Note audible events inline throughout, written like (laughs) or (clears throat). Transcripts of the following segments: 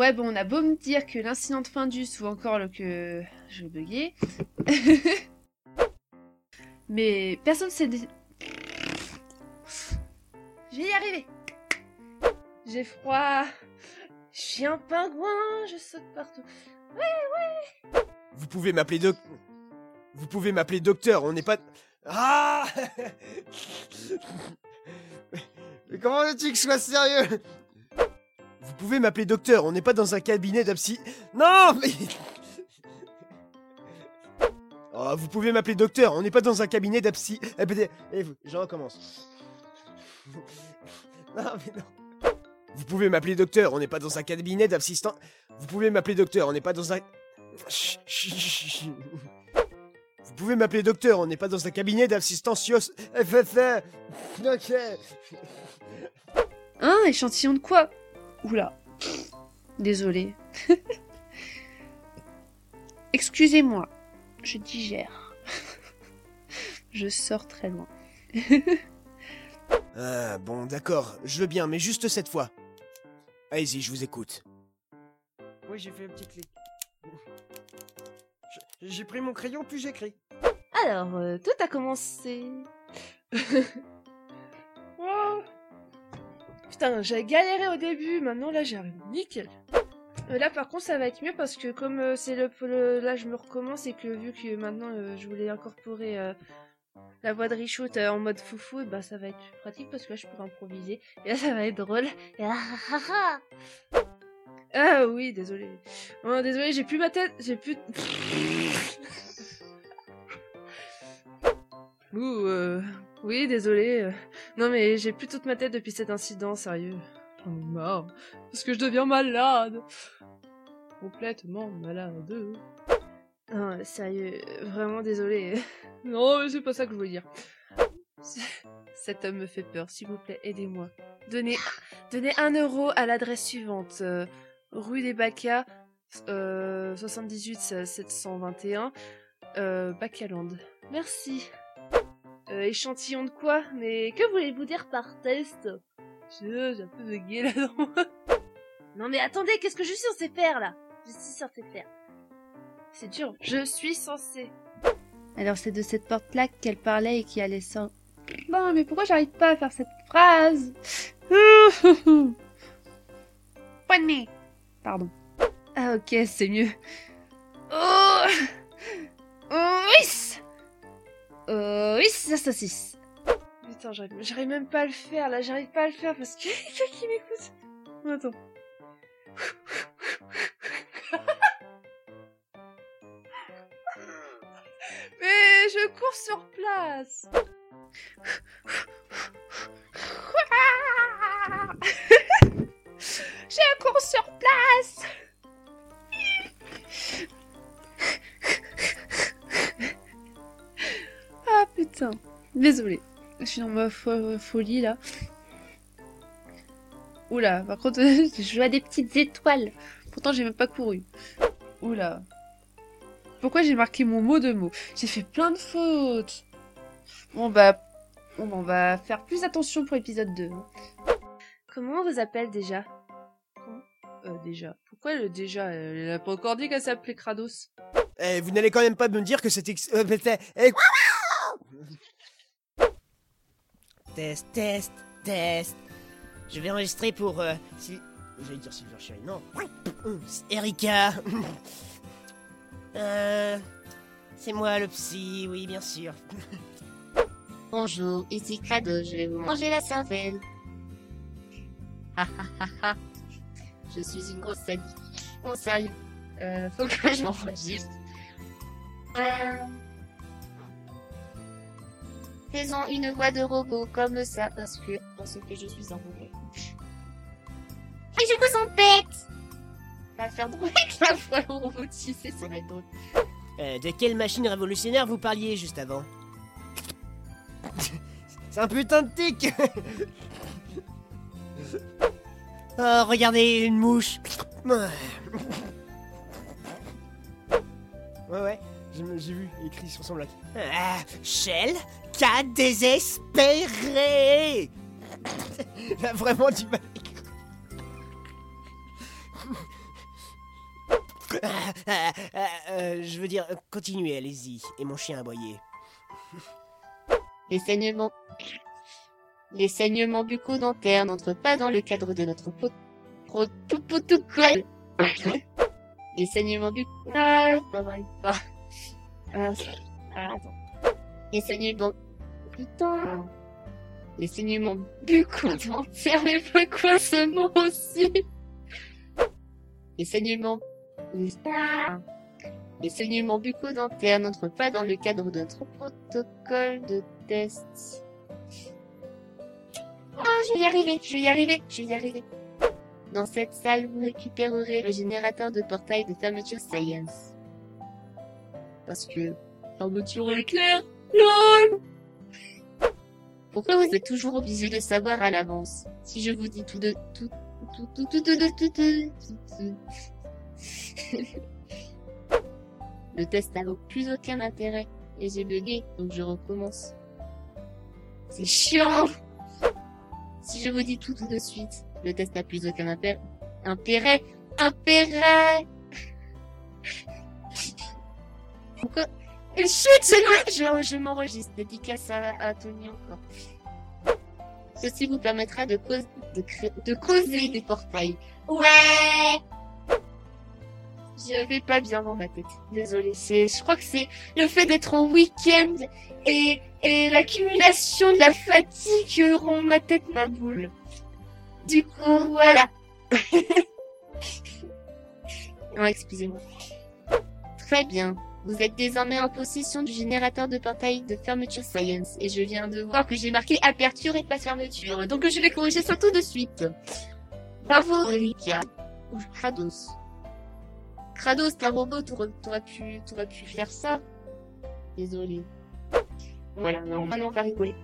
Ouais, bon, on a beau me dire que l'incident de Findus ou encore le que je bugger. (laughs) Mais personne s'est... dé- Je vais y arriver. J'ai froid. Je suis un pingouin, je saute partout. Vous pouvez m'appeler doc... Vous pouvez m'appeler docteur, on n'est pas... Ah (laughs) Mais comment veux-tu que je sois sérieux? Vous pouvez m'appeler docteur, on n'est pas dans un cabinet d'absy... Non mais... (laughs) Oh, vous pouvez m'appeler docteur, on n'est pas dans un cabinet. Eh, ben, eh, vous- je recommence. (laughs) Non mais non. Vous pouvez m'appeler docteur, on n'est pas dans un cabinet d'assistant... Vous pouvez m'appeler docteur, on n'est pas dans un... (laughs) Vous pouvez m'appeler docteur, on n'est pas dans un cabinet d'assistance Yos- FFF. Ok. Un échantillon de quoi? Oula. Désolé. (laughs) Excusez-moi. Je digère. (laughs) je sors très loin. (laughs) Ah, bon, d'accord, je veux bien, mais juste cette fois. Allez-y, je vous écoute. Oui, j'ai fait un petit clic. J'ai pris mon crayon, puis j'écris. Alors, euh, tout a commencé. J'ai galéré au début, maintenant là j'arrive nickel. Euh, là par contre ça va être mieux parce que comme euh, c'est le, là je me recommence et que vu que maintenant euh, je voulais incorporer la voix de Richout en mode foufou, bah ça va être plus pratique parce que là je pourrais improviser et là ça va être drôle. Ah, ah, ah, ah. Oui, désolé. Oh, désolé, j'ai plus ma tête, j'ai plus. (laughs) Ouh, oui, désolé. Non, mais j'ai plus toute ma tête depuis cet incident, sérieux. J'en ai marre. Parce que je deviens malade. Complètement malade. Non, sérieux, vraiment désolé. Non, mais c'est pas ça que je voulais dire. (laughs) Cet homme me fait peur, s'il vous plaît, aidez-moi. Donnez, donnez un euro à l'adresse suivante. euh, rue des Bacas, euh, 78 721, euh, Bacaland. Merci. Euh, échantillon de quoi? Mais que voulez-vous dire par test? Je- J'ai un peu bugué là-dedans. (laughs) non mais attendez, qu'est-ce que je suis censé faire là? Je suis censé faire. C'est dur. Je suis censé. Alors c'est de cette porte-là qu'elle parlait et qui allait sans... Non mais pourquoi j'arrive pas à faire cette phrase? (laughs) Prenez Pardon. Ah ok, c'est mieux. Oh Oh, oui euh, oui, c'est ça, saucisse. Putain, j'arrive, même pas à le faire, là, j'arrive pas à le faire parce que (laughs) quelqu'un qui m'écoute. Attends. (laughs) Mais je cours sur place. (laughs) Un cours sur place. Putain. Désolé. Je suis dans ma fo- folie là. Oula, par contre, (laughs) je vois des petites étoiles. Pourtant, j'ai même pas couru. Oula. Pourquoi j'ai marqué mon mot de mot? J'ai fait plein de fautes. Bon bah, bah, on va faire plus attention pour l'épisode 2. hein. Comment on vous appelle déjà? Comment? Euh, déjà. Pourquoi le déjà Elle a pas encore dit qu'elle s'appelait Kratos? Eh, vous n'allez quand même pas me dire que c'est... ex- euh, eh, (laughs) Test, test, test. Je vais enregistrer pour. Euh, Syl- J'allais dire Silver Cherry, non. Erika. (laughs) euh. C'est moi le psy, oui, bien sûr. (laughs) Bonjour, ici Crado, je vais vous manger la cervelle. Je suis une grosse sadique. Bon, sérieux. Euh, faut que je m'enregistre. Euh... Faisons une voix de robot comme ça, parce que, parce que je suis un robot. Et je vous embête! Va faire drôle avec la voix robotisée, ça va être drôle. Euh, de quelle machine révolutionnaire vous parliez juste avant? (laughs) C'est un putain de tic (laughs) Oh, regardez, une mouche. Ouais, ouais, j'ai vu écrit sur son lac. Ah, Shell, cas désespéré. (laughs) Il a vraiment du mal. Ah, ah, euh, je veux dire, euh, continuez, allez-y. Et mon chien a aboyé. Les saignements. Les saignements bucco-dentaires n'entrent pas dans le cadre de notre pro- pro-. Les saignements bucco... Ah. Ah, ah, attends. Les saignements... Putain. Les saignements bucco-dentaires, mais pourquoi ce mot aussi Les saignements... Les saignements bucco-dentaires n'entrent pas dans le cadre de notre protocole de test. Ah, je vais y arriver, je vais y arriver, je vais y arriver. Dans cette salle, vous récupérerez le générateur de portail de fermeture Science. Parce que... Fermeture éclair LOL pourquoi vous êtes toujours obligé de savoir à l'avance Si je vous dis tout de tout tout tout tout tout tout, tout, tout, tout. (laughs) Le test n'a plus aucun intérêt et j'ai bugué, donc je recommence. C'est chiant. Si je vous dis tout tout de suite, le test n'a plus aucun intérêt. Intérêt, intérêt. Pourquoi et chut, je, je, je m'enregistre. Dédicace à, à Tony encore. Ceci vous permettra de, cause, de, cré- de causer des portails. Ouais je vais pas bien dans ma tête. Désolée, c'est, je crois que c'est le fait d'être en week-end et, et l'accumulation de la fatigue rend ma tête ma boule. Du coup, voilà. (laughs) non, excusez-moi. Très bien. Vous êtes désormais en possession du générateur de portail de fermeture Science et je viens de voir que j'ai marqué aperture et pas fermeture. Donc je vais corriger ça tout de suite. Bravo, Erika. Ou Kratos. Kratos, t'es un robot, t'aurais pu, pu faire ça. Désolé. Voilà, non, maintenant on va rigoler.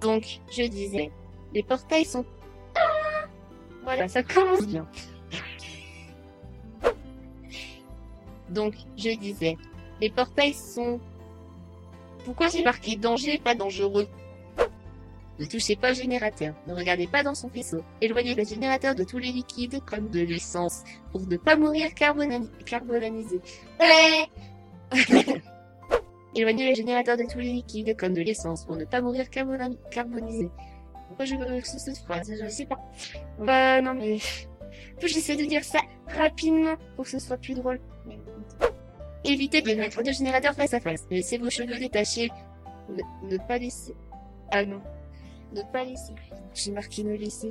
Donc, je disais, les portails sont... Voilà, ça commence bien. Donc, je disais, les portails sont... Pourquoi j'ai marqué danger, pas dangereux? Ne touchez pas au générateur, ne regardez pas dans son faisceau, éloignez le générateur de tous les liquides comme de l'essence, pour ne pas mourir carbonisé. (laughs) éloignez le générateur de tous les liquides comme de l'essence, pour ne pas mourir carbonisé. Pourquoi je veux que ce cette phrase Je sais pas. Bah non mais... J'essaie de dire ça rapidement pour que ce soit plus drôle. Évitez de mettre le générateur face à face. Laissez vos cheveux détachés. Ne, ne pas laisser... Ah non. Ne pas laisser. J'ai marqué ne laisser.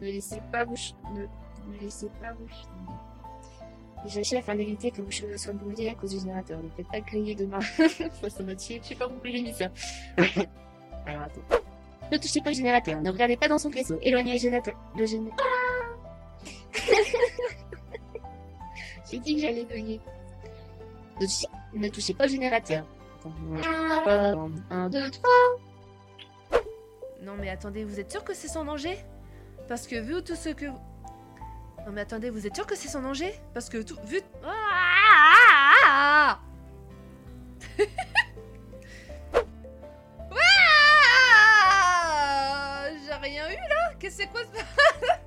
Ne laissez pas vos che- ne, ne laissez pas vos cheveux. J'ai afin d'éviter que vos cheveux soient brûlés à cause du générateur. Ne faites pas griller demain. ça m'a tué. Je sais pas pourquoi j'ai mis ça. Alors attends. Ne touchez pas le générateur. Ne regardez pas dans son faisceau. Éloignez le générateur. Le géné... (laughs) J'ai dit que j'allais gagner. Ne touchez, pas le générateur. Attends. Un, deux, trois. Non mais attendez, vous êtes sûr que c'est sans danger? Parce que vu tout ce que... Non mais attendez, vous êtes sûr que c'est sans danger? Parce que tout... Vu... Ah, ah, ah Ah, J'ai rien eu là? Qu'est-ce que c'est quoi ce... (laughs)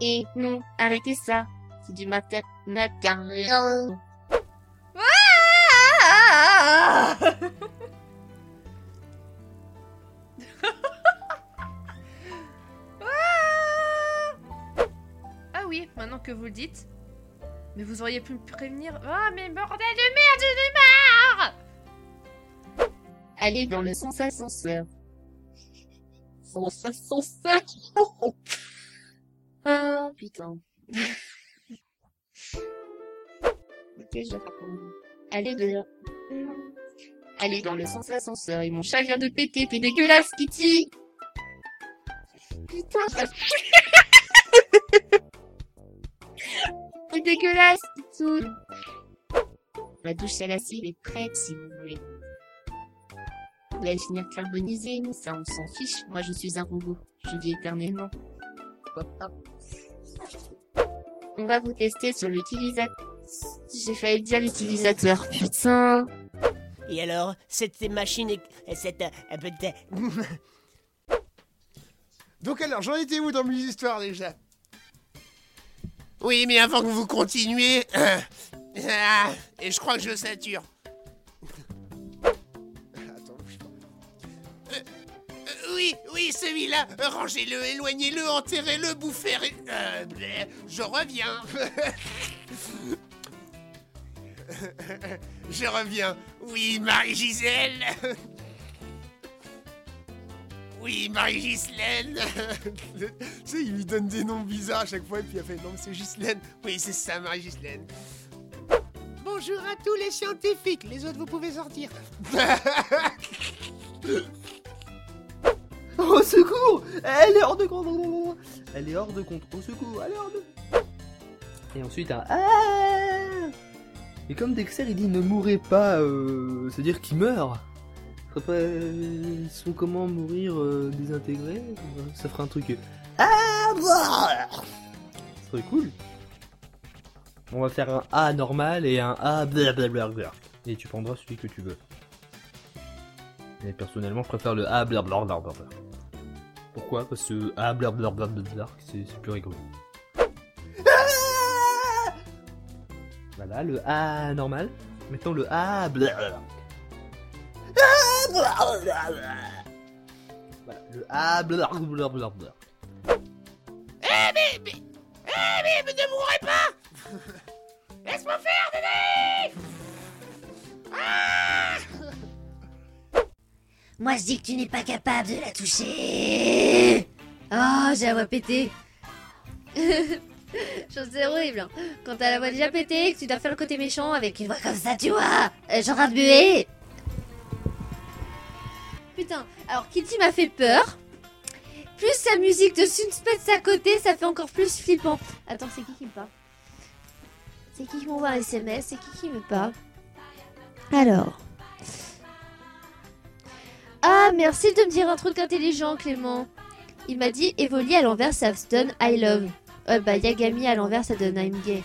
Et non, arrêtez ça. C'est du matin. Ah oui, maintenant que vous le dites. Mais vous auriez pu me prévenir. Ah mais bordel de merde, j'en ai marre Allez dans le sens ascenseur. Sens ascenseur. Putain. (laughs) ok, je Allez de... Allez dans le sens ascenseur et mon chat vient de péter, t'es dégueulasse, Kitty Putain, ça... T'es (laughs) dégueulasse, Kitty La douche à l'acide est prête, si vous voulez. Vous allez finir carbonisé, ça on s'en fiche. Moi je suis un robot. Je vis éternellement. Hop, hop. On va vous tester sur l'utilisateur. J'ai failli dire l'utilisateur. Putain. Et alors, cette machine est... Cette... euh, peut-être- (laughs) Donc alors, j'en étais où dans mes histoires déjà? Oui, mais avant que vous continuiez... (coughs) et je crois que je sature. Celui-là. Rangez-le, éloignez-le, enterrez-le, bouffez... Euh, je reviens. (laughs) je reviens. Oui, Marie-Gisèle. Oui, Marie-Gislaine. (laughs) tu sais, il lui donne des noms bizarres à chaque fois, et puis il a fait non, c'est Ghislaine. Oui, c'est ça, Marie-Gislaine. Bonjour à tous les scientifiques. Les autres, vous pouvez sortir. (laughs) Au secours Elle est hors de compte Elle est hors de compte. Au secours, elle est hors de... Et ensuite un Ah Et comme Dexter il dit ne mourrez pas, euh, c'est-à-dire qu'il meurt. Ça pas... Ils sont comment mourir euh, désintégrés? Ça ferait un truc... euh, Ah Ça serait cool. On va faire un A normal et un A blablabla. Et tu prendras celui que tu veux. Et personnellement, je préfère le A blablabla. Pourquoi Parce que A blablabla, c'est c'est plus rigolo. Voilà, le A normal. Mettons le A blablabla. Voilà, le A blablabla. Eh, mais, mais, eh, mais, mais ne mourrez pas (laughs) Laisse-moi faire, bébé Ah Moi je dis que tu n'es pas capable de la toucher. Oh, j'ai la voix pétée. (laughs) Chose horrible. hein. Quand t'as la voix déjà pétée, que tu dois faire le côté méchant avec une voix comme ça, tu vois. Euh, train de buer. Putain, alors Kitty m'a fait peur. Plus sa musique de suspense à côté, ça fait encore plus flippant. Attends, c'est qui qui me parle? C'est qui qui m'envoie un SMS C'est qui qui me parle? Alors. Ah, merci de me dire un truc intelligent, Clément. Il m'a dit Evoli à l'envers, ça donne I love. Ouais, bah Yagami à l'envers, ça donne I'm gay.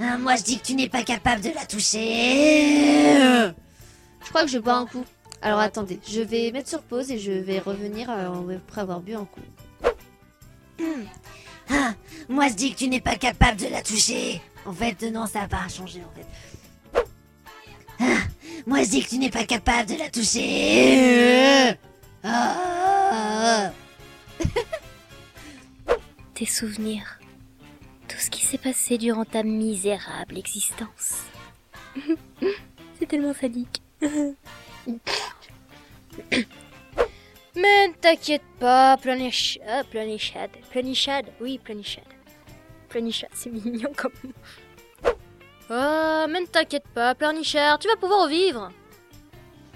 Ah, moi, je dis que tu n'es pas capable de la toucher. Je crois que je bois un coup. Alors attendez, je vais mettre sur pause et je vais revenir euh, après avoir bu un coup. Ah, moi je dis que tu n'es pas capable de la toucher. En fait, non, ça n'a pas changé en fait. Moi je dis que tu n'es pas capable de la toucher. Ah. (laughs) tes souvenirs, tout ce qui s'est passé durant ta misérable existence. (laughs) C'est tellement sadique. (coughs) Mais ne t'inquiète pas, Planichad, Planichad, Planichad, oui, Planichad. Planichad, c'est mignon comme. Oh, mais ne t'inquiète pas, Planichard, tu vas pouvoir revivre.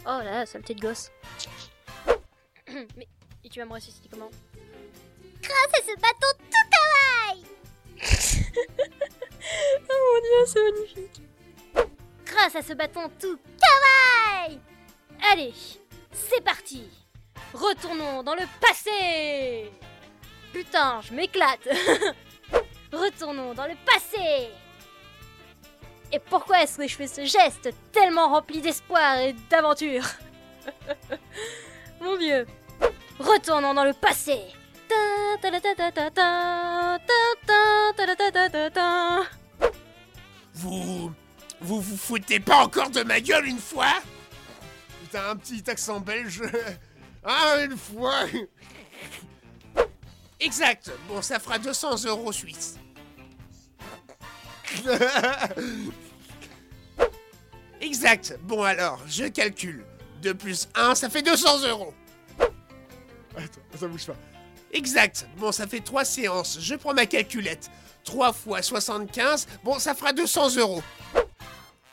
Oh là, saleté de gosse. (coughs) mais, et tu vas me ressusciter comment? Grâce à ce bâton tout (laughs) Oh mon dieu, c'est magnifique. Grâce à ce bâton tout kawaii Allez, c'est parti. Retournons dans le passé. Putain, je m'éclate. (laughs) Retournons dans le passé et pourquoi est-ce que je fais ce geste tellement rempli d'espoir et d'aventure Mon dieu Retournons dans le passé Vous... Vous vous foutez pas encore de ma gueule une fois Putain, un petit accent belge... Ah, une fois Exact Bon, ça fera 200 euros suisses Exact. Bon alors, je calcule. 2 plus 1, ça fait 200 euros. Attends, attends, bouge pas. Exact. Bon, ça fait 3 séances. Je prends ma calculette. 3 fois 75, bon, ça fera 200 euros.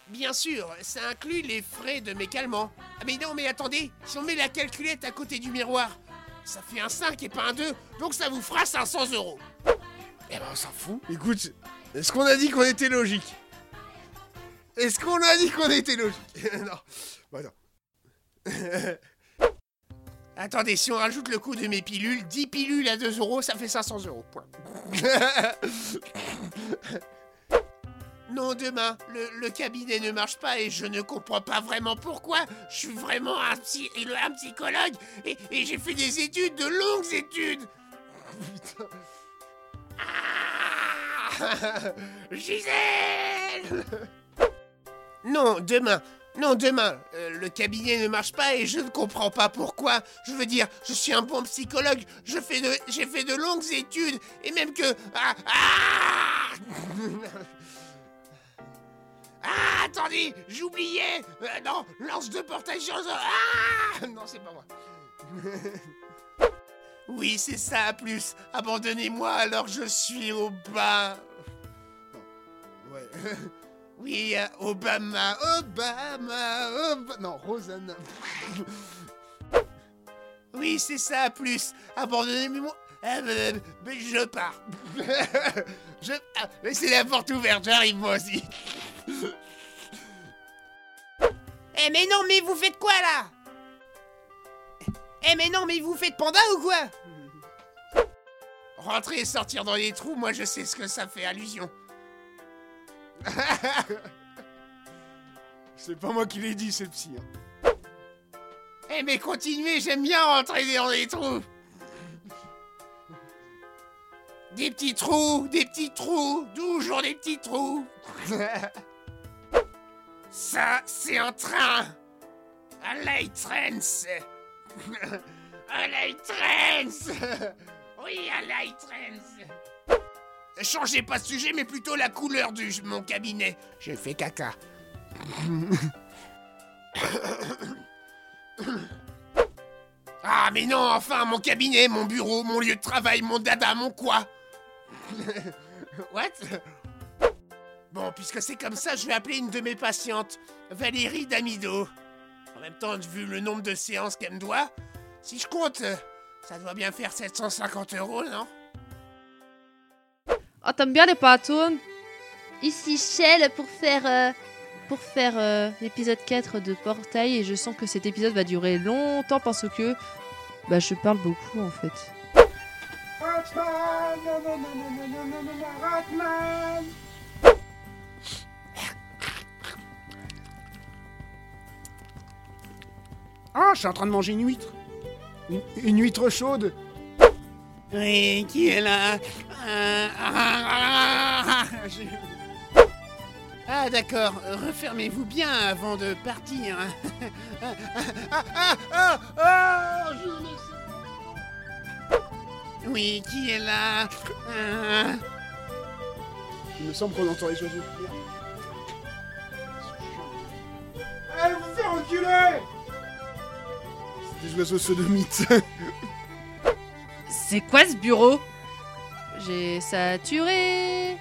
Bien sûr, ça inclut les frais de mes calmants. Ah mais non, mais attendez, si on met la calculette à côté du miroir, ça fait un 5 et pas un 2, donc ça vous fera 500 euros. Eh ben, on s'en fout. Écoute, est-ce qu'on a dit qu'on était logique? Est-ce qu'on a dit qu'on était logique (laughs) Non. Bon, attends. (laughs) Attendez, si on rajoute le coût de mes pilules, 10 pilules à 2 euros, ça fait 500 euros. Point. (laughs) Non, demain, le, le cabinet ne marche pas et je ne comprends pas vraiment pourquoi. Je suis vraiment un, psy, un psychologue et, et j'ai fait des études, de longues études. Ah Gisèle Non, demain. Non, demain. Euh, le cabinet ne marche pas et je ne comprends pas pourquoi. Je veux dire, je suis un bon psychologue. J'ai fait de longues études et même que. Ah, ah Ah, attendez, j'oubliais Euh, Non, lance de portage sur... Ah Non, c'est pas moi. oui, c'est ça, plus. Abandonnez-moi alors je suis au bas. Ouais. Oui, Obama, Obama, Obama... Non, Rosanna. oui, c'est ça, plus. Abandonnez-moi... Ah, euh, mais je pars. (laughs) je... ah, la porte ouverte, j'arrive moi aussi. Eh mais non, mais vous faites quoi là? Eh mais non, mais vous faites panda ou quoi? Rentrer et sortir dans les trous, moi je sais ce que ça fait allusion. (laughs) C'est pas moi qui l'ai dit, c'est le psy. hein. Eh mais continuez, j'aime bien rentrer dans les trous. Des petits trous, des petits trous, toujours des petits trous. (laughs) Ça, c'est un train. Un light train. (laughs) un light train. Oui, un light train. Changez pas de sujet, mais plutôt la couleur de mon cabinet. J'ai fait caca. Ah, mais non, enfin, mon cabinet, mon bureau, mon lieu de travail, mon dada, mon quoi What? Bon, puisque c'est comme ça, je vais appeler une de mes patientes, Valérie Damido. En même temps, vu le nombre de séances qu'elle me doit, si je compte, ça doit bien faire 750 euros, non? Ah, t'aimes bien les pâtons Ici Shell pour faire euh, pour faire euh, l'épisode 4 de Portail et je sens que cet épisode va durer longtemps parce que bah je parle beaucoup en fait. Ah, je suis en train de manger une huître. Une, une huître chaude Oui, qui est là? Euh, (laughs) ah, d'accord, refermez-vous bien avant de partir. (laughs) Oui, qui est là? Il me semble qu'on entend les oiseaux. Allez vous faire enculer C'est des oiseaux sodomites. (laughs) C'est quoi ce bureau? J'ai saturé.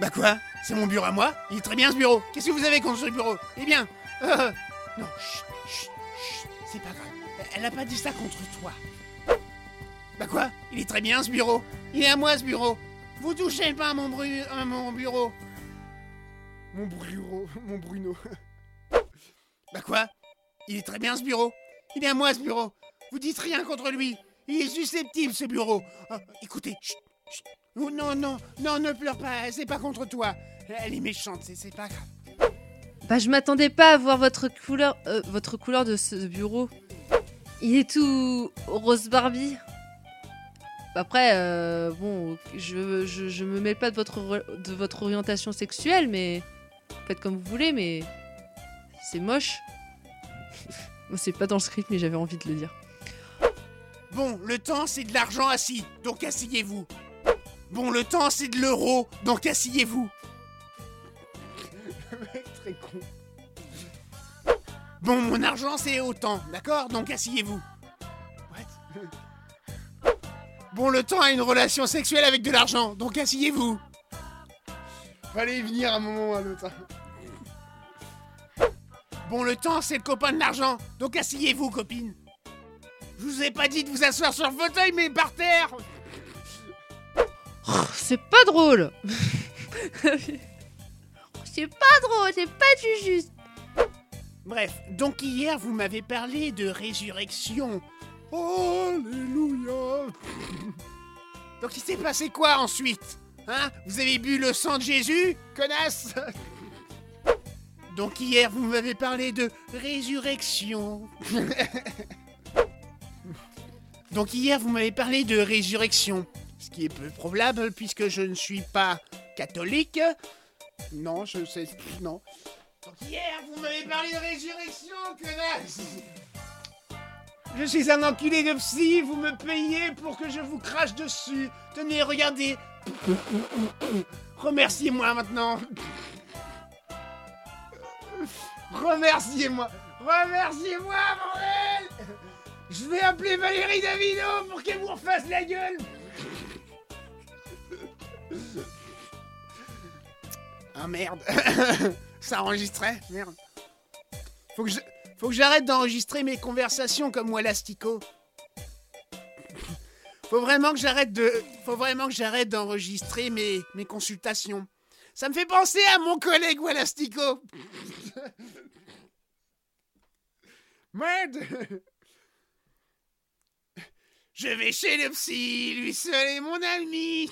Bah quoi? C'est mon bureau à moi? Il est très bien ce bureau. Qu'est-ce que vous avez contre ce bureau? Eh bien euh, Non, chut, chut, chut, c'est pas grave. Elle a pas dit ça contre toi. Bah quoi? Il est très bien ce bureau. Il est à moi ce bureau. Vous touchez pas à mon, bru- à mon bureau. Mon Bruno. (laughs) Mon Bruno. Bah quoi? Il est très bien ce bureau. Il est à moi ce bureau. Vous dites rien contre lui Il est susceptible ce bureau Ah, Écoutez, chut, chut. Oh, non, non, non, ne pleure pas, c'est pas contre toi Elle est méchante, c'est- pas grave. Bah, je m'attendais pas à voir votre couleur, euh, votre couleur de ce bureau. Il est tout rose Barbie. Après, euh, bon, je, je, me mêle pas de votre, re- de votre orientation sexuelle, mais faites comme vous voulez, mais c'est moche. (laughs) C'est pas dans le script, mais j'avais envie de le dire. Bon, le temps c'est de l'argent assis, donc asseyez-vous. Bon, le temps c'est de l'euro, donc asseyez-vous. Très con. Bon, mon argent c'est autant, d'accord Donc asseyez-vous. What? Bon, le temps a une relation sexuelle avec de l'argent, donc asseyez-vous. Fallait y venir à un moment ou à un autre. hein. Bon, le temps c'est le copain de l'argent, donc asseyez-vous, copine. Je vous ai pas dit de vous asseoir sur le fauteuil, mais par terre. Oh, c'est pas drôle (laughs) C'est pas drôle, c'est pas du juste. Bref, donc hier vous m'avez parlé de résurrection. Alléluia (laughs) Donc il s'est passé quoi ensuite Hein? Vous avez bu le sang de Jésus, connasse? (laughs) Donc hier, vous m'avez parlé de résurrection. Donc hier, vous m'avez parlé de résurrection. Ce qui est peu probable puisque je ne suis pas catholique. Non, je sais. Non. Donc hier, vous m'avez parlé de résurrection, connasse Je suis un enculé de psy, vous me payez pour que je vous crache dessus. Tenez, regardez. Remerciez-moi maintenant. Remerciez-moi. Remerciez-moi, bordel Je vais appeler Valérie Davino pour qu'elle vous refasse la gueule. Ah merde. (laughs) Ça enregistrait Merde. Faut que j'arrête d'enregistrer mes conversations comme Wallastico. Faut vraiment que j'arrête de... Faut vraiment que j'arrête d'enregistrer mes... mes consultations. Ça me fait penser à mon collègue Wallastico. (laughs) Merde Je vais chez le psy, lui seul est mon ami.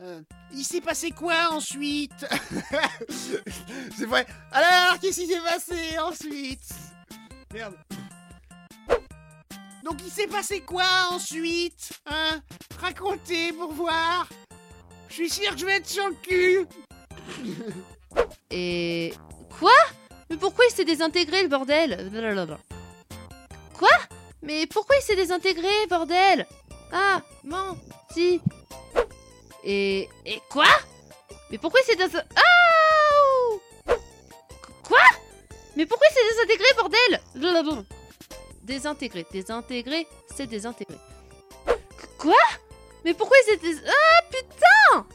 Euh, il s'est passé quoi ensuite? (laughs) C'est vrai. Alors, qu'est-ce qui s'est passé ensuite? Merde. Donc il s'est passé quoi ensuite Hein? Racontez pour voir. Je suis sûr que je vais être sur le cul. Et... Quoi? Mais pourquoi il s'est désintégré, le bordel? Mais pourquoi il s'est désintégré, bordel? Ah, menti. Et... Et quoi? Mais pourquoi il s'est désintégré... Ah Quoi? Mais pourquoi il s'est désintégré, bordel? Désintégré, désintégré, c'est désintégré. Quoi? Mais pourquoi il s'est dés... Ah, putain!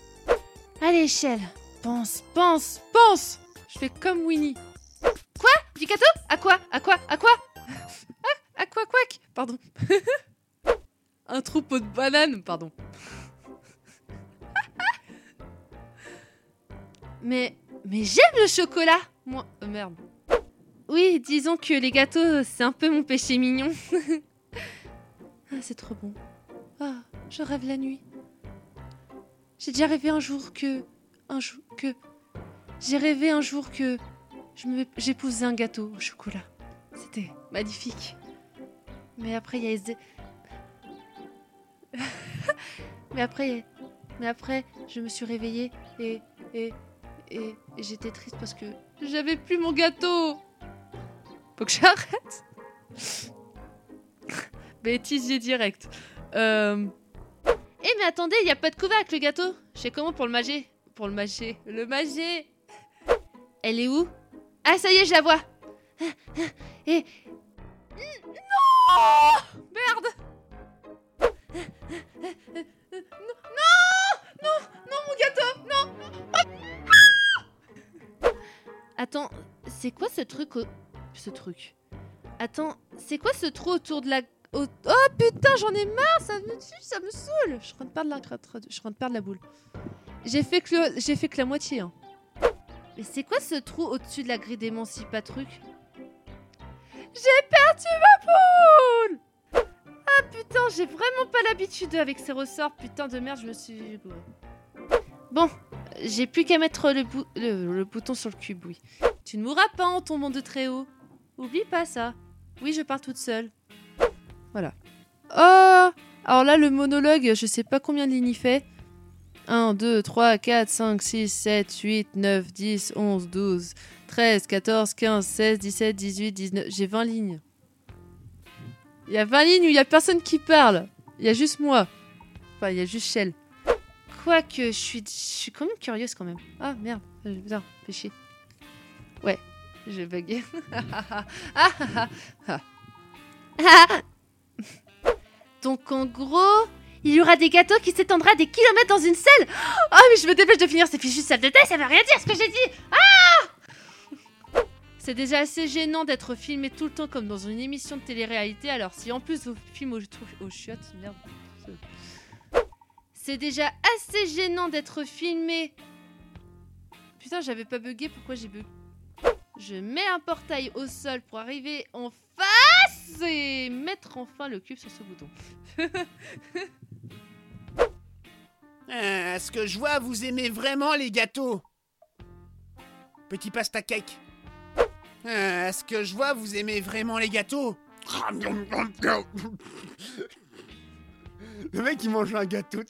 À l'échelle. Pense, pense, pense! Je fais comme Winnie. Quoi? Du gâteau? À quoi? À quoi? À quoi? Ah, Pardon. (laughs) Un troupeau de bananes, pardon. (laughs) mais mais j'aime le chocolat. Moi, euh, merde. Oui, disons que les gâteaux, c'est un peu mon péché mignon. (laughs) ah, c'est trop bon. Ah, je rêve la nuit. J'ai déjà rêvé un jour que j'ai rêvé un jour que j'épousais un gâteau au chocolat. C'était magnifique. Mais après il y a SD. (laughs) mais après mais après je me suis réveillée et et et, j'étais triste parce que j'avais plus mon gâteau. Faut que j'arrête. (laughs) Bêtisier direct. Euh... Eh mais attendez, il y a pas de couvercle le gâteau. Je sais comment pour le manger. Pour le mâcher. Le manger. Elle est où? Ah ça y est, je la vois. Et non Merde Non Non Non mon gâteau Non Attends, c'est quoi ce truc au... Ce truc? Attends, c'est quoi ce trou autour de la... Oh putain, j'en ai marre, ça me tue, ça me saoule. Je suis en train de perdre la, je de la boule. J'ai fait que j'ai fait que la moitié. hein. Mais c'est quoi ce trou au-dessus de la grille d'émancipatruc J'ai perdu ma boule Ah putain, j'ai vraiment pas l'habitude avec ces ressorts. Putain de merde, je me suis... Bon, j'ai plus qu'à mettre le bouton sur le cube, oui. Tu ne mourras pas en tombant de très haut. Oublie pas ça. Oui, je pars toute seule. Voilà. Oh Alors là, le monologue, je sais pas combien de lignes il fait. 1, 2, 3, 4, 5, 6, 7, 8, 9, 10, 11, 12, 13, 14, 15, 16, 17, 18, 19. J'ai 20 lignes. Il y a 20 lignes où il y a personne qui parle. Il y a juste moi. Enfin, il y a juste Shell. Quoique, je suis, je suis quand même curieuse quand même. Ah merde, putain, chier. Ouais, j'ai bugué. (laughs) Ah, ah, ah, ah. Donc en gros, il y aura des gâteaux qui s'étendra des kilomètres dans une selle. Ah mais je me dépêche de finir ces fichues salles de test, ça veut rien dire ce que j'ai dit. Ah C'est déjà assez gênant d'être filmé tout le temps comme dans une émission de télé-réalité. Alors si en plus vous filmez au, au chiottes, merde. C'est déjà assez gênant d'être filmé. Putain, j'avais pas bugué, pourquoi j'ai bugué Je mets un portail au sol pour arriver en face et mettre enfin le cube sur ce bouton. (laughs) Euh, à ce que je vois, vous aimez vraiment les gâteaux? Petit pasta cake. Euh, à ce que je vois, vous aimez vraiment les gâteaux? Le mec il mange un gâteau.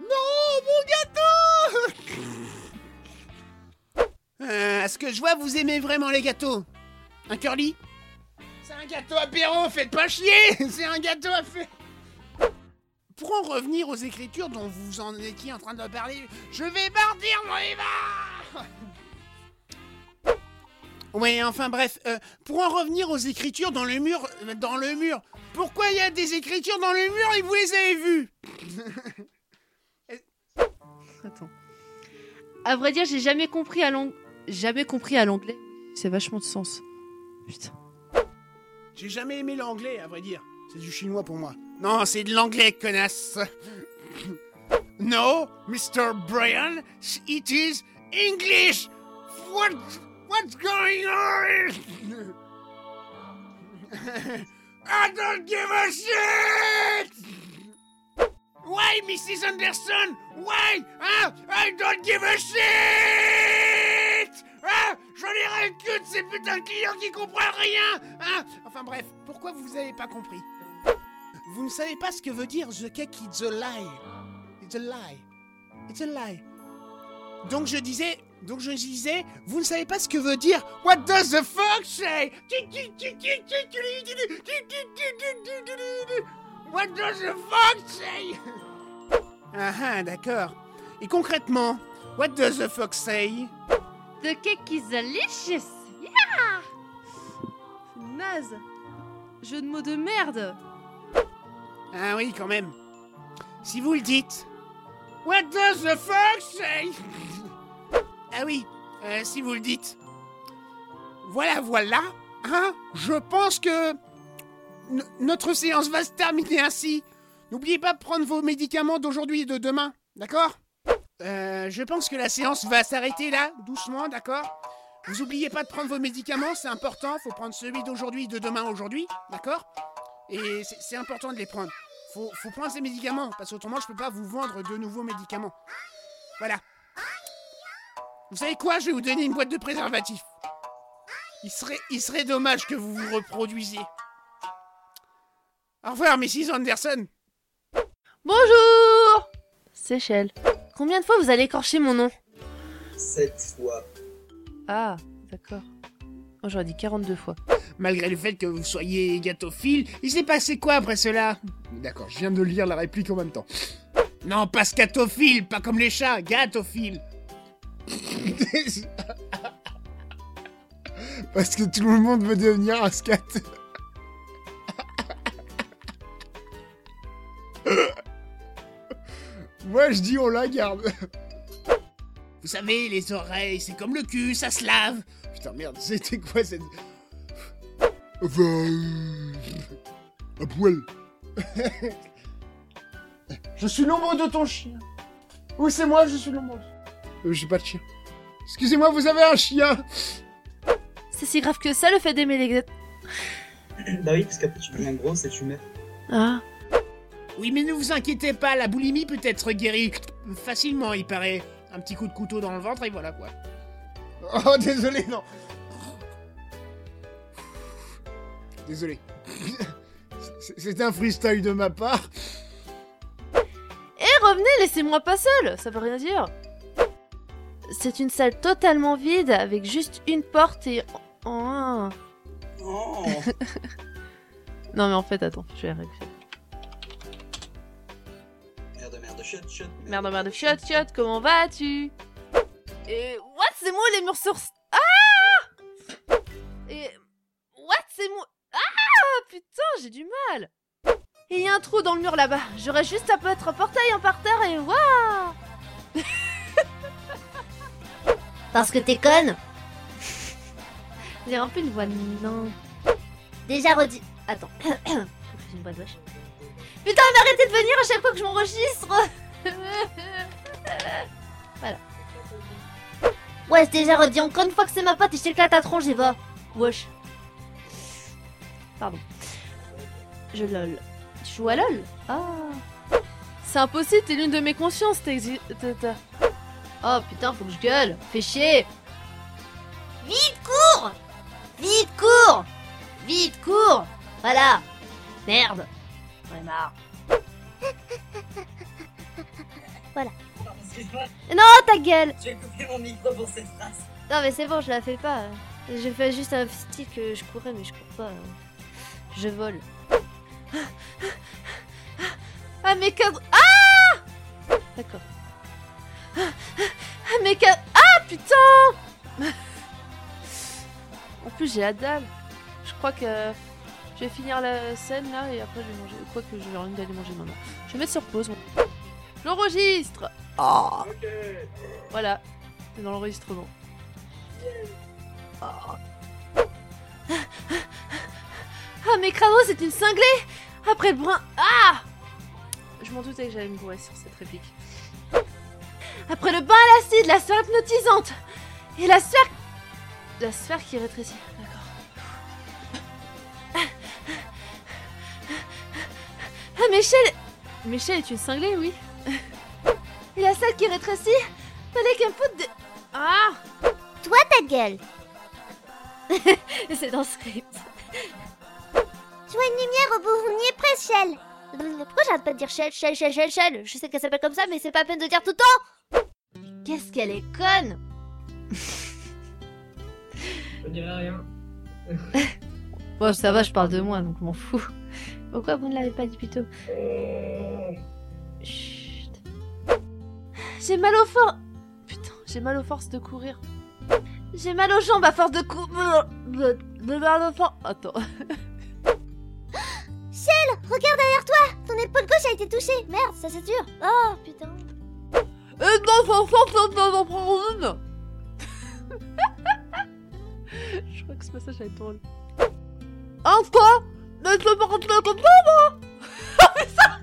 Non, mon gâteau Euh, À ce que je vois, vous aimez vraiment les gâteaux. Un curly? C'est un gâteau apéro, faites pas chier (laughs) C'est un gâteau à faire Pour en revenir aux écritures dont vous en étiez en train de parler, je vais partir, mon Eva Ouais, enfin bref, euh, pour en revenir aux écritures dans le mur, euh, dans le mur, pourquoi il y a des écritures dans le mur et vous les avez vues? (laughs) Attends. À vrai dire, j'ai jamais compris à l'anglais. Jamais compris à l'anglais. C'est vachement de sens. Putain. J'ai jamais aimé l'anglais, à vrai dire. C'est du chinois pour moi. Non, c'est de l'anglais, connasse. no, Mr. Brian, it is English. What, what's going on? I don't give a shit. Why, Mrs. Anderson? Why? I don't give a shit! Hein? J'en ai rien le cul de ces putains de clients qui comprennent rien! Hein? Enfin bref, pourquoi vous avez pas compris? Vous ne savez pas ce que veut dire The cake it's a lie. It's a lie. It's a lie. Donc je disais, donc je disais, vous ne savez pas ce que veut dire What does the fuck say? What does the fuck say? Ah ah, d'accord. Et concrètement, what does the fuck say? The cake is delicious. Yeah Naze. Jeu de mots de merde. Ah oui, quand même. Si vous le dites. What does the fuck say? ah oui, euh, si vous le dites. Voilà, voilà. Hein? Je pense que n- notre séance va se terminer ainsi. N'oubliez pas de prendre vos médicaments d'aujourd'hui et de demain, d'accord? Euh, Je pense que la séance va s'arrêter là, doucement, d'accord? Vous oubliez pas de prendre vos médicaments, c'est important. Faut prendre celui d'aujourd'hui de demain aujourd'hui, d'accord? Et c'est important de les prendre. Faut, faut prendre ces médicaments, parce qu'autrement je peux pas vous vendre de nouveaux médicaments. Voilà. Vous savez quoi? Je vais vous donner une boîte de préservatifs. Il serait, il serait dommage que vous vous reproduisiez. Au revoir, Mrs. Anderson. Bonjour Seychelles. Combien de fois vous allez écorcher mon nom Sept fois. Ah, d'accord. Oh, j'aurais dit 42 fois. Malgré le fait que vous soyez gâteauphile, il s'est passé quoi après cela? D'accord, je viens de lire la réplique en même temps. Non, pas scatophile, pas comme les chats, gâteauphile. (laughs) Parce que tout le monde veut devenir un scat. Moi je dis on la garde. (laughs) Vous savez, les oreilles, c'est comme le cul, ça se lave. Putain merde, c'était quoi cette... Enfin... euh, À poil. (laughs) je suis l'ombre de ton chien. Oui, c'est moi, je suis l'ombre. Euh, J'ai pas de chien. Excusez-moi, vous avez un chien C'est si grave que ça le fait d'aimer les (laughs) bah oui, parce qu'après tu deviens grosse et tu mets. Ah. Oui, mais ne vous inquiétez pas, la boulimie peut être guérie facilement, il paraît. Un petit coup de couteau dans le ventre et voilà quoi. Oh, désolé, non. Désolé. C'est- C'était un freestyle de ma part. Eh, revenez, laissez-moi pas seul Ça veut rien dire. C'est une salle totalement vide avec juste une porte et. Oh. Oh (laughs) Non, mais en fait, attends, je vais arrêter. Merde, merde, chut, chut. Merde, merde, chiotte, chiotte, comment vas-tu Et. What C'est moi les murs sur. Ah Et. What C'est moi. Ah Putain, j'ai du mal Et il y a un trou dans le mur là-bas. J'aurais juste à mettre un portail en parterre et waouh (laughs) Parce que t'es conne J'ai un peu une voix non. Déjà redit. Attends. Faut que je fasse une voix de wesh. Putain, mais arrêtez de venir à chaque fois que je m'enregistre (laughs) Ouais, c'est déjà redit encore une fois que c'est ma pote et je t'éclate à tronche et va. Wesh. Pardon. Je lol. Tu joues à lol? Ah. C'est impossible, t'es l'une de mes consciences, t'es exi- t'as- t'as- Oh putain, faut que je gueule. Fais chier. Vite, cours Vite, cours Vite, cours Voilà Merde J'en ai marre. Non, ta gueule Je vais couper mon micro pour cette phrase. Non, mais c'est bon, je la fais pas. Je fais juste un style que je courais, mais je cours pas. Je vole. (laughs) Ah, mes cadres. Ah D'accord. Ah, mes cadres. Ah, putain En plus, j'ai la dalle. Je crois que je vais finir la scène là et après je vais manger. Quoi que j'ai envie d'aller manger maintenant. Je vais mettre sur pause. J'enregistre Ah Voilà, c'est dans l'enregistrement. Ah. Ah, mes crâneaux, c'est une cinglée Après le brun. Ah Je m'en doutais que j'allais me bourrer sur cette réplique. Après le bain à l'acide, la sphère hypnotisante et la sphère. La sphère qui rétrécit. Ah, Michel Michel est une cinglée, oui. Et la salle qui rétrécit Fallait qu'un peu de. Ah Toi, ta gueule (laughs) c'est dans le script. Tu vois une lumière au bout, on y est presque, Shell Pourquoi j'arrête pas de dire Shell, Shell, Shell, Shell, Shell? Je sais qu'elle s'appelle comme ça, mais c'est pas la peine de dire tout le temps Qu'est-ce qu'elle est conne Je dirais rien. (laughs) Bon, ça va, je parle de moi, donc je m'en fous. Pourquoi vous ne l'avez pas dit plus tôt Chut. J'ai mal au for... Putain, j'ai mal aux forces de courir. J'ai mal aux jambes à force de courir. De mal au for... Attends. (laughs) Shell, regarde derrière toi Ton épaule gauche a été touchée Merde, ça c'est dur Oh, putain Et non, faut faut faut prendre une (laughs) Je crois que ce passage va être drôle. Un je peux pas rentrer comme ça, moi. Ah, ça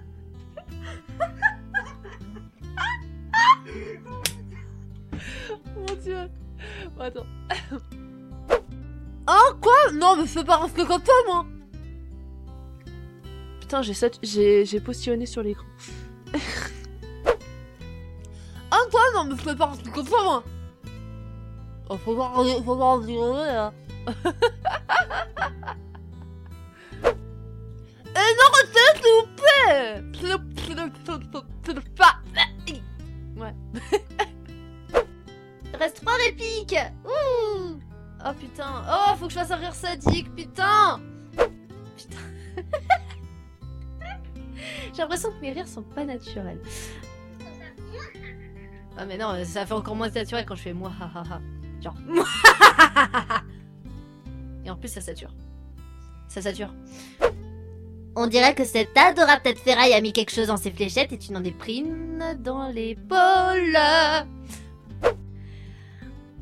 Mon dieu. Attends. Hein, quoi? Non, mais je peux pas rentrer (laughs) comme ça, moi. Putain, j'ai sat- j'ai postillonné sur l'écran. (laughs) Ah quoi? Non mais fais pas rentrer comme ça moi. Oh faut faut là Eh (laughs) Ouais (laughs) reste trois répliques Ouh Oh putain Oh, faut que je fasse un rire sadique, putain Putain (laughs) J'ai l'impression que mes rires sont pas naturels. Ah mais non, ça fait encore moins naturel quand je fais moi. Genre Et en plus ça sature. Ça sature. On dirait que cette adorable tête ferraille a mis quelque chose dans ses fléchettes et tu n'en es pris une dans l'épaule.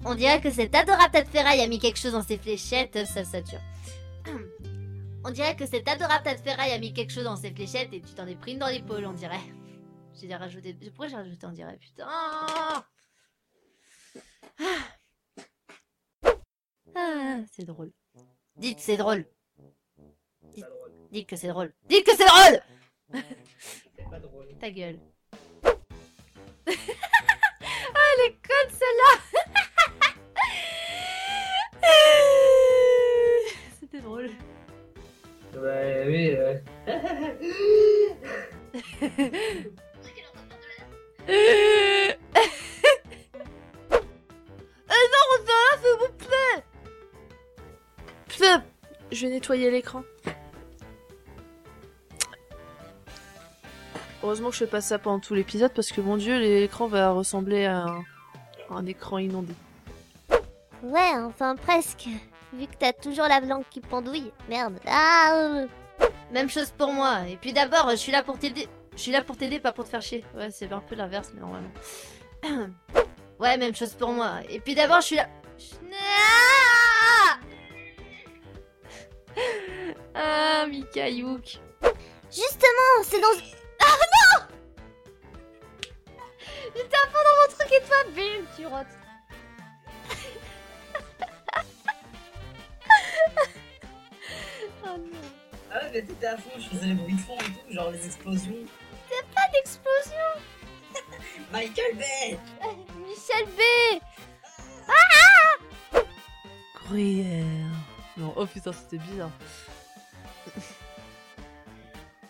On dirait que cette adorable tête ferraille a mis quelque chose dans ses fléchettes, ça sature. On dirait que cette adorable tête ferraille a mis quelque chose dans ses fléchettes et tu t'en es pris une dans l'épaule, on dirait. J'ai dû rajouter. Pourquoi j'ai rajouté on dirait Putain Ah, c'est drôle. Dites c'est drôle. Dites que c'est drôle. Dites que c'est drôle C'est pas drôle. Ta gueule. (laughs) ah, elle est conne celle-là (laughs) C'était drôle. Ouais, oui, (laughs) euh... Eh non Rosa, s'il vous plaît Je vais nettoyer l'écran. Heureusement que je fais pas ça pendant tout l'épisode parce que mon dieu, l'écran va ressembler à un, à un écran inondé. Ouais, enfin presque. Vu que t'as toujours la langue qui pendouille. Merde. Ah euh. Même chose pour moi. Et puis d'abord, je suis là pour t'aider. Je suis là pour t'aider, pas pour te faire chier. Ouais, c'est un peu l'inverse, mais normalement. (clears throat) ouais, même chose pour moi. Et puis d'abord, je suis là. Ah, ah Mikayouk. Justement, c'est dans... Truc et toi, bim, tu rotes. (laughs) oh non. Ah ouais, mais t'étais à fond, je faisais les bruits de fond et tout, genre les explosions. Pas d'explosion Michael Bay (laughs) Michel B Gruyère. Non, oh putain, c'était bizarre. (laughs)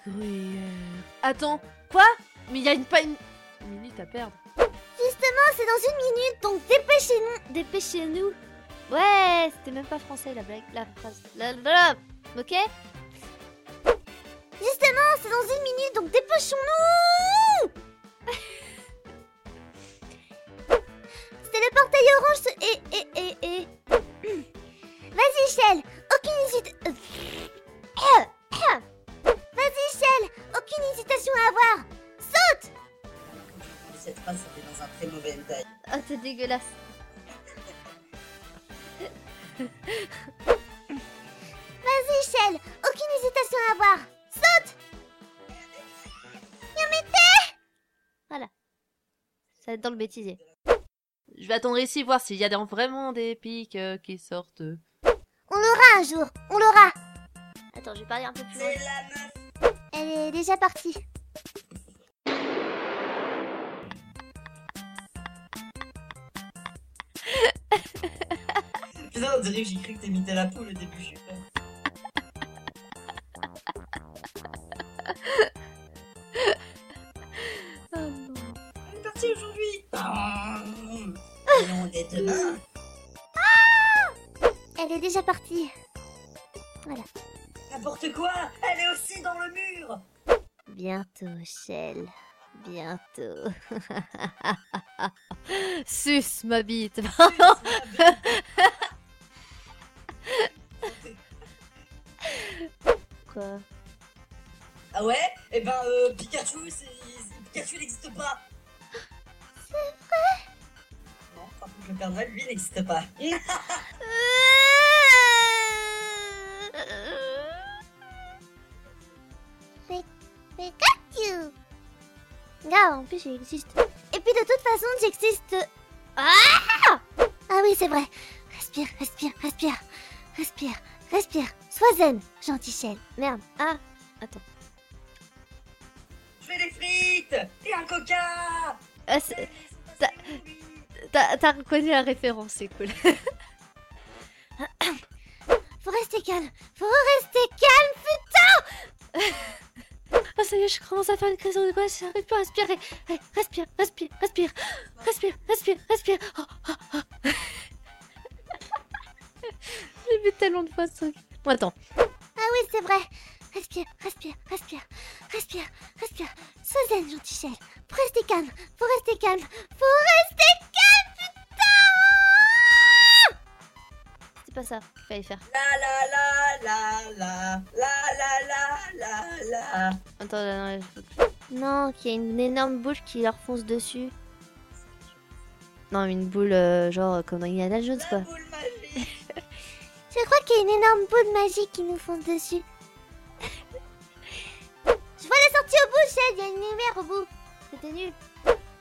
Gruyère. Attends, quoi? Mais il y a une, pas une minute à perdre. Justement, c'est dans une minute, donc dépêchez-nous. Dépêchez-nous. Ouais, c'était même pas français la blague, la phrase. La, la- la- ok Justement, c'est dans une minute, donc dépêchons-nous (laughs) C'était le portail orange ce- et et et et. (clears throat) Vas-y, Shell, aucune hésitation. Vas-y, Shell, aucune hésitation à avoir. Cette phrase était dans un très mauvais hentai. Oh, t'es dégueulasse. Vas-y, Shell, aucune hésitation à avoir. Saute Yamete Voilà. Ça va être dans le bêtisier. Je vais attendre ici voir s'il y a des- vraiment des pics euh, qui sortent. On l'aura un jour, on l'aura. Attends, je vais parler un peu plus loin. C'est la meuf Elle est déjà partie. Putain, on dirait que j'ai cru que t'imitais la poule au début, je. Oh non. On est parti aujourd'hui Et on est demain Elle est déjà partie. N'importe quoi Elle est aussi dans le mur Bientôt, Shell. Bientôt. (laughs) Suce ma bite. (laughs) Quoi Ah ouais? Eh ben, euh, Pikachu, c'est... Pikachu n'existe pas C'est vrai? Non, par contre, le Père Noël, lui, n'existe pas. (laughs) Pikachu Gars, en plus, j'existe. Et puis, de toute façon, j'existe... Ah Ah oui, c'est vrai. Respire, respire, respire. Respire, respire. Sois zen, gentil Shell. Merde. Ah, attends. Je fais des frites Et un coca Ah, T'as- reconnu la référence, c'est cool. (coughs) Faut rester calme. Faut rester calme, Ah (coughs) ça y est, je commence à faire une crise d'angoisse, j'arrive plus à respirer. Allez, respire, respire, respire, respire, respire, respire. Oh, oh, oh. (laughs) J'ai vu tellement de fois ça. Bon, attends. Ah oui, c'est vrai. Respire, respire, respire, respire, respire. Sois zen, gentil. Faut rester calme. Faut rester calme. Faut rester calme, putain C'est pas ça qu'il fallait faire. La la la la la la la la la la Attends, non, il faut- non, qu'il y a une énorme boule qui leur fonce dessus. Non, une boule euh, genre comme dans Indiana Jones La quoi. boule magique Je crois qu'il y a une énorme boule magique qui nous fonce dessus. Je vois la sortie au bout, Shell. Il y a une lumière au bout. C'était nul.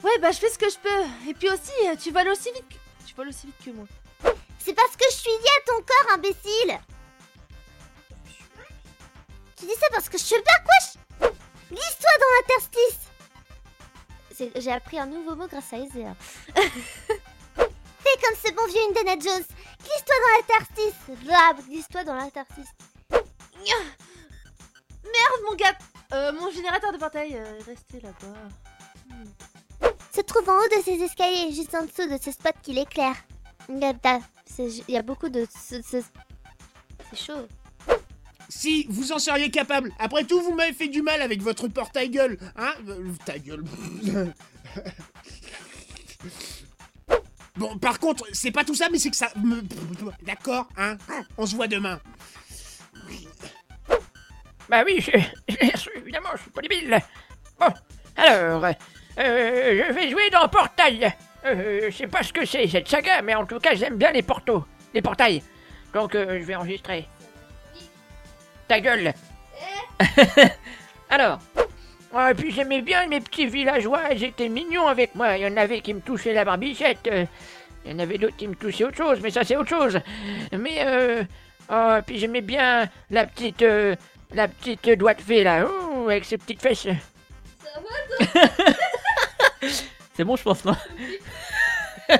Ouais, bah je fais ce que je peux. Et puis aussi, euh, tu voles aussi vite. que- Tu voles aussi vite que moi. C'est parce que je suis liée à ton corps, imbécile Tu dis ça parce que je suis pas quoi Glisse-toi dans l'interstice J'ai appris un nouveau mot grâce à Ezra. (laughs) Fais comme ce bon vieux Indiana Jones Glisse-toi dans l'interstice Là, glisse-toi dans l'interstice. Merde, mon gars. Euh, mon générateur de portail euh, est resté là-bas. Se trouve en haut de ces escaliers, juste en dessous de ce spot qui l'éclaire. Il y a beaucoup de... ce- ce- C'est chaud. Si, vous en seriez capable. Après tout, vous m'avez fait du mal avec votre portail gueule. Hein? Euh, Ta gueule. (laughs) Bon, par contre, c'est pas tout ça, mais c'est que ça me... D'accord, hein On se voit demain. Bah oui, je, je- évidemment, je suis pas débile. Bon, alors, euh, je vais jouer dans Portail. Euh, je sais pas ce que c'est cette saga, mais en tout cas, j'aime bien les portos, les portails. Donc, euh, je vais enregistrer. Ta gueule. (laughs) alors, oh, et puis j'aimais bien mes petits villageois, ils étaient mignons avec moi. Il y en avait qui me touchaient la barbichette. euh, Il y en avait d'autres qui me touchaient autre chose, mais ça c'est autre chose. Mais, euh, oh, et puis j'aimais bien la petite... euh, la petite doigt de fée là, Ouh, avec ses petites fesses. Ça va toi? (laughs) C'est bon, je pense, non? (laughs)